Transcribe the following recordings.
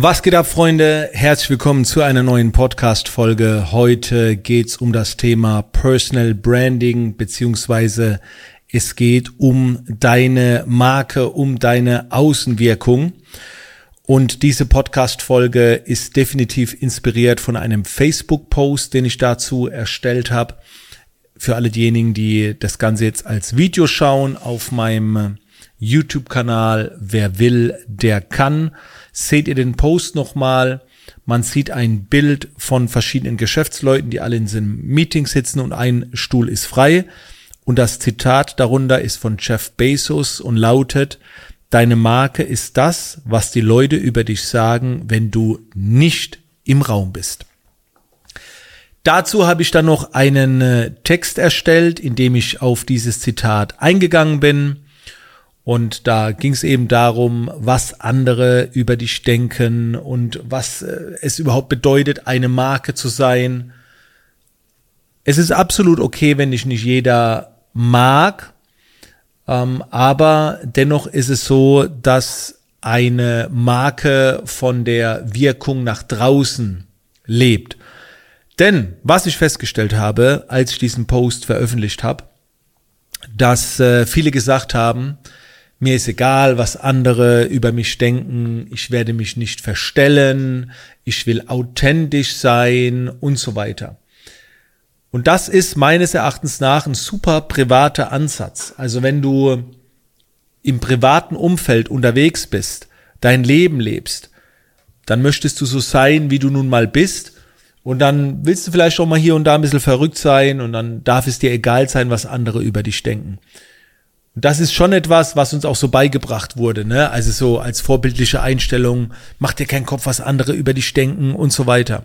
Was geht ab, Freunde? Herzlich willkommen zu einer neuen Podcast-Folge. Heute geht's um das Thema Personal Branding, beziehungsweise es geht um deine Marke, um deine Außenwirkung. Und diese Podcast-Folge ist definitiv inspiriert von einem Facebook-Post, den ich dazu erstellt habe. Für alle diejenigen, die das Ganze jetzt als Video schauen auf meinem YouTube-Kanal, wer will, der kann seht ihr den Post nochmal. Man sieht ein Bild von verschiedenen Geschäftsleuten, die alle in diesem Meeting sitzen und ein Stuhl ist frei. Und das Zitat darunter ist von Jeff Bezos und lautet, Deine Marke ist das, was die Leute über dich sagen, wenn du nicht im Raum bist. Dazu habe ich dann noch einen äh, Text erstellt, in dem ich auf dieses Zitat eingegangen bin. Und da ging es eben darum, was andere über dich denken und was äh, es überhaupt bedeutet, eine Marke zu sein. Es ist absolut okay, wenn dich nicht jeder mag, ähm, aber dennoch ist es so, dass eine Marke von der Wirkung nach draußen lebt. Denn was ich festgestellt habe, als ich diesen Post veröffentlicht habe, dass äh, viele gesagt haben, mir ist egal, was andere über mich denken, ich werde mich nicht verstellen, ich will authentisch sein und so weiter. Und das ist meines Erachtens nach ein super privater Ansatz. Also wenn du im privaten Umfeld unterwegs bist, dein Leben lebst, dann möchtest du so sein, wie du nun mal bist. Und dann willst du vielleicht auch mal hier und da ein bisschen verrückt sein und dann darf es dir egal sein, was andere über dich denken. Das ist schon etwas, was uns auch so beigebracht wurde, ne? Also so als vorbildliche Einstellung, mach dir keinen Kopf, was andere über dich denken und so weiter.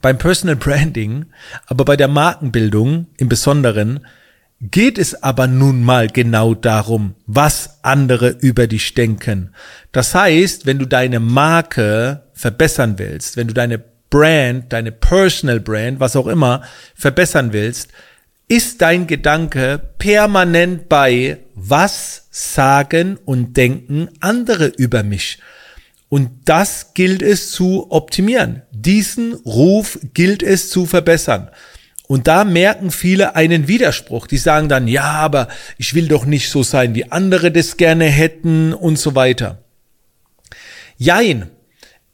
Beim Personal Branding, aber bei der Markenbildung im Besonderen, geht es aber nun mal genau darum, was andere über dich denken. Das heißt, wenn du deine Marke verbessern willst, wenn du deine Brand, deine Personal Brand, was auch immer, verbessern willst, ist dein Gedanke permanent bei, was sagen und denken andere über mich? Und das gilt es zu optimieren. Diesen Ruf gilt es zu verbessern. Und da merken viele einen Widerspruch. Die sagen dann, ja, aber ich will doch nicht so sein, wie andere das gerne hätten und so weiter. Jein.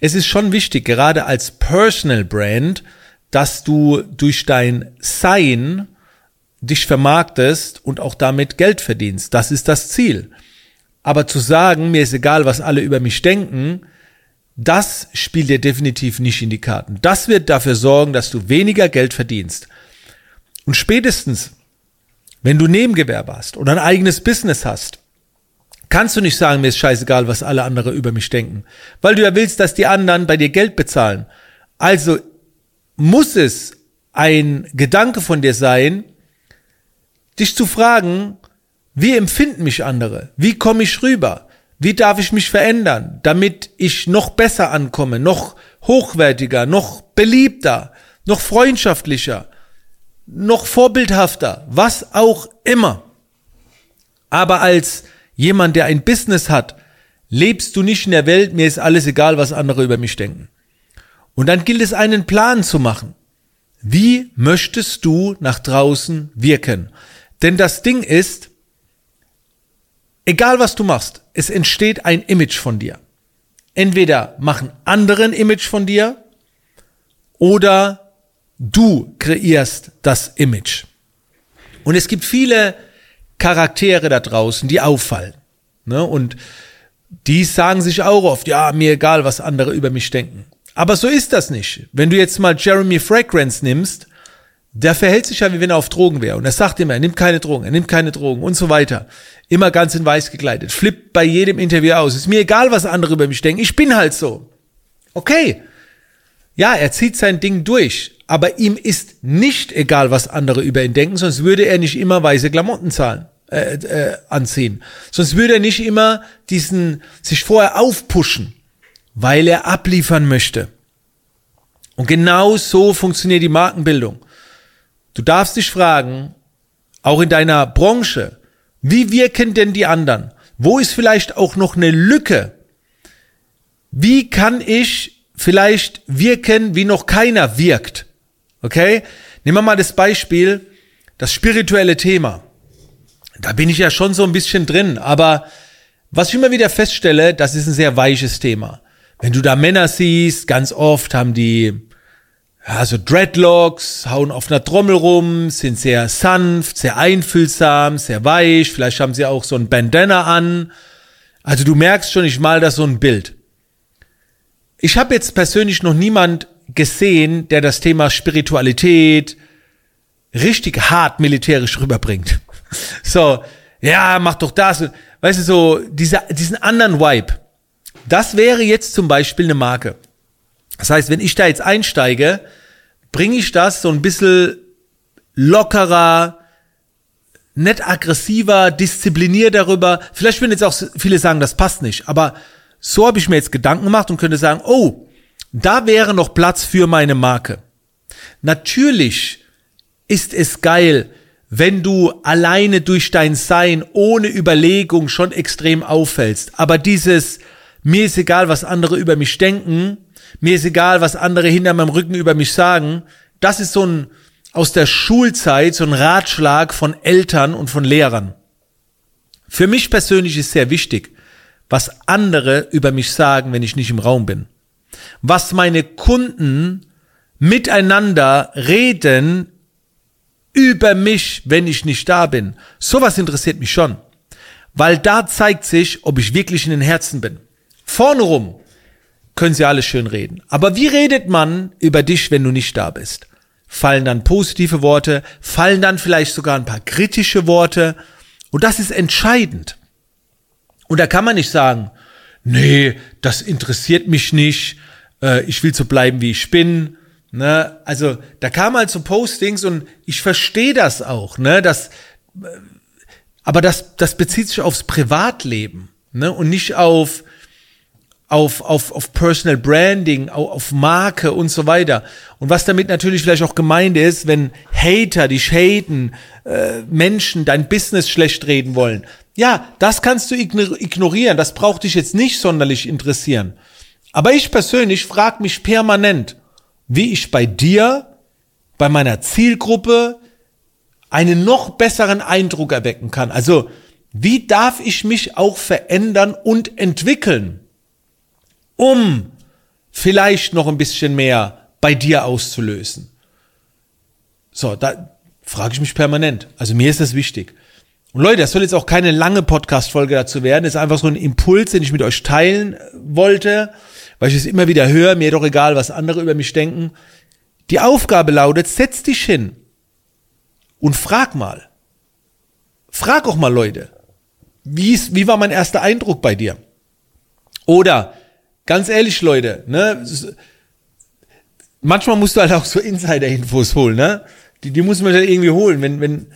Es ist schon wichtig, gerade als Personal Brand, dass du durch dein Sein dich vermarktest und auch damit Geld verdienst. Das ist das Ziel. Aber zu sagen, mir ist egal, was alle über mich denken, das spielt dir definitiv nicht in die Karten. Das wird dafür sorgen, dass du weniger Geld verdienst. Und spätestens, wenn du Nebengewerbe hast oder ein eigenes Business hast, kannst du nicht sagen, mir ist scheißegal, was alle anderen über mich denken, weil du ja willst, dass die anderen bei dir Geld bezahlen. Also muss es ein Gedanke von dir sein, dich zu fragen, wie empfinden mich andere? Wie komme ich rüber? Wie darf ich mich verändern, damit ich noch besser ankomme, noch hochwertiger, noch beliebter, noch freundschaftlicher, noch vorbildhafter, was auch immer. Aber als jemand, der ein Business hat, lebst du nicht in der Welt, mir ist alles egal, was andere über mich denken. Und dann gilt es, einen Plan zu machen. Wie möchtest du nach draußen wirken? Denn das Ding ist, egal was du machst, es entsteht ein Image von dir. Entweder machen andere ein Image von dir oder du kreierst das Image. Und es gibt viele Charaktere da draußen, die auffallen. Ne? Und die sagen sich auch oft, ja, mir egal, was andere über mich denken. Aber so ist das nicht. Wenn du jetzt mal Jeremy Fragrance nimmst, der verhält sich ja, wie wenn er auf Drogen wäre. Und er sagt immer, er nimmt keine Drogen, er nimmt keine Drogen und so weiter. Immer ganz in weiß gekleidet. Flippt bei jedem Interview aus. Ist mir egal, was andere über mich denken. Ich bin halt so. Okay. Ja, er zieht sein Ding durch. Aber ihm ist nicht egal, was andere über ihn denken, sonst würde er nicht immer weiße Klamotten zahlen, äh, äh, anziehen. Sonst würde er nicht immer diesen, sich vorher aufpushen, weil er abliefern möchte. Und genau so funktioniert die Markenbildung. Du darfst dich fragen, auch in deiner Branche, wie wirken denn die anderen? Wo ist vielleicht auch noch eine Lücke? wie kann ich vielleicht wirken, wie noch keiner wirkt? Okay? Nehmen wir mal das Beispiel, das spirituelle Thema. Da bin ich ja schon so ein bisschen drin, aber was ich immer wieder feststelle, das ist ein sehr weiches Thema. Wenn du da Männer siehst, ganz oft haben die ja, so Dreadlocks, hauen auf einer Trommel rum, sind sehr sanft, sehr einfühlsam, sehr weich, vielleicht haben sie auch so ein Bandana an. Also du merkst schon, ich mal da so ein Bild. Ich habe jetzt persönlich noch niemand gesehen, der das Thema Spiritualität richtig hart militärisch rüberbringt. So, ja, mach doch das. Weißt du, so dieser, diesen anderen Vibe. Das wäre jetzt zum Beispiel eine Marke. Das heißt, wenn ich da jetzt einsteige, bringe ich das so ein bisschen lockerer, nett aggressiver, diszipliniert darüber. Vielleicht würden jetzt auch viele sagen, das passt nicht. Aber so habe ich mir jetzt Gedanken gemacht und könnte sagen, oh, da wäre noch Platz für meine Marke. Natürlich ist es geil, wenn du alleine durch dein Sein ohne Überlegung schon extrem auffällst. Aber dieses, mir ist egal, was andere über mich denken, mir ist egal, was andere hinter meinem Rücken über mich sagen, das ist so ein, aus der Schulzeit, so ein Ratschlag von Eltern und von Lehrern. Für mich persönlich ist sehr wichtig, was andere über mich sagen, wenn ich nicht im Raum bin. Was meine Kunden miteinander reden, über mich, wenn ich nicht da bin. Sowas interessiert mich schon. Weil da zeigt sich, ob ich wirklich in den Herzen bin. Vorne rum können sie alles schön reden. Aber wie redet man über dich, wenn du nicht da bist? Fallen dann positive Worte? Fallen dann vielleicht sogar ein paar kritische Worte? Und das ist entscheidend. Und da kann man nicht sagen, nee, das interessiert mich nicht, äh, ich will so bleiben, wie ich bin, Ne? Also da kam halt so Postings und ich verstehe das auch, ne? Das, äh, aber das, das bezieht sich aufs Privatleben ne? und nicht auf, auf, auf, auf Personal Branding, auf, auf Marke und so weiter. Und was damit natürlich vielleicht auch gemeint ist, wenn Hater dich haten, äh, Menschen dein Business schlecht reden wollen. Ja, das kannst du ignorieren, das braucht dich jetzt nicht sonderlich interessieren. Aber ich persönlich frage mich permanent, wie ich bei dir, bei meiner Zielgruppe einen noch besseren Eindruck erwecken kann. Also, wie darf ich mich auch verändern und entwickeln, um vielleicht noch ein bisschen mehr bei dir auszulösen? So, da frage ich mich permanent. Also mir ist das wichtig. Und Leute, das soll jetzt auch keine lange Podcast-Folge dazu werden. Das ist einfach so ein Impuls, den ich mit euch teilen wollte weil ich es immer wieder höre, mir doch egal, was andere über mich denken. Die Aufgabe lautet, setz dich hin und frag mal. Frag auch mal Leute, wie, ist, wie war mein erster Eindruck bei dir? Oder, ganz ehrlich, Leute, ne, manchmal musst du halt auch so Insider-Infos holen, ne? Die, die muss man halt irgendwie holen, wenn, wenn,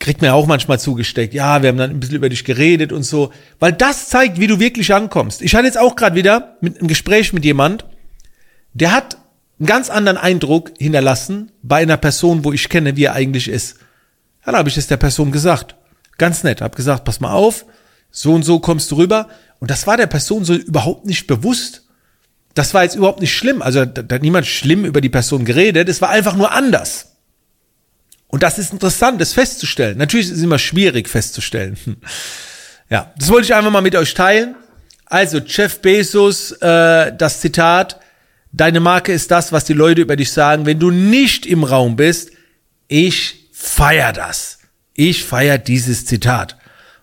kriegt mir auch manchmal zugesteckt, ja, wir haben dann ein bisschen über dich geredet und so, weil das zeigt, wie du wirklich ankommst. Ich hatte jetzt auch gerade wieder mit einem Gespräch mit jemand, der hat einen ganz anderen Eindruck hinterlassen bei einer Person, wo ich kenne, wie er eigentlich ist. Ja, dann habe ich es der Person gesagt. Ganz nett, habe gesagt, pass mal auf, so und so kommst du rüber. Und das war der Person so überhaupt nicht bewusst. Das war jetzt überhaupt nicht schlimm. Also da hat niemand schlimm über die Person geredet. Es war einfach nur anders. Und das ist interessant, das festzustellen. Natürlich ist es immer schwierig festzustellen. Ja, das wollte ich einfach mal mit euch teilen. Also Jeff Bezos, äh, das Zitat, deine Marke ist das, was die Leute über dich sagen, wenn du nicht im Raum bist. Ich feier das. Ich feier dieses Zitat.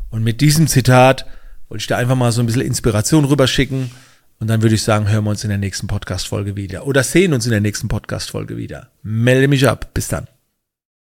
Und mit diesem Zitat wollte ich da einfach mal so ein bisschen Inspiration rüberschicken. Und dann würde ich sagen, hören wir uns in der nächsten Podcast-Folge wieder. Oder sehen uns in der nächsten Podcast-Folge wieder. Melde mich ab. Bis dann.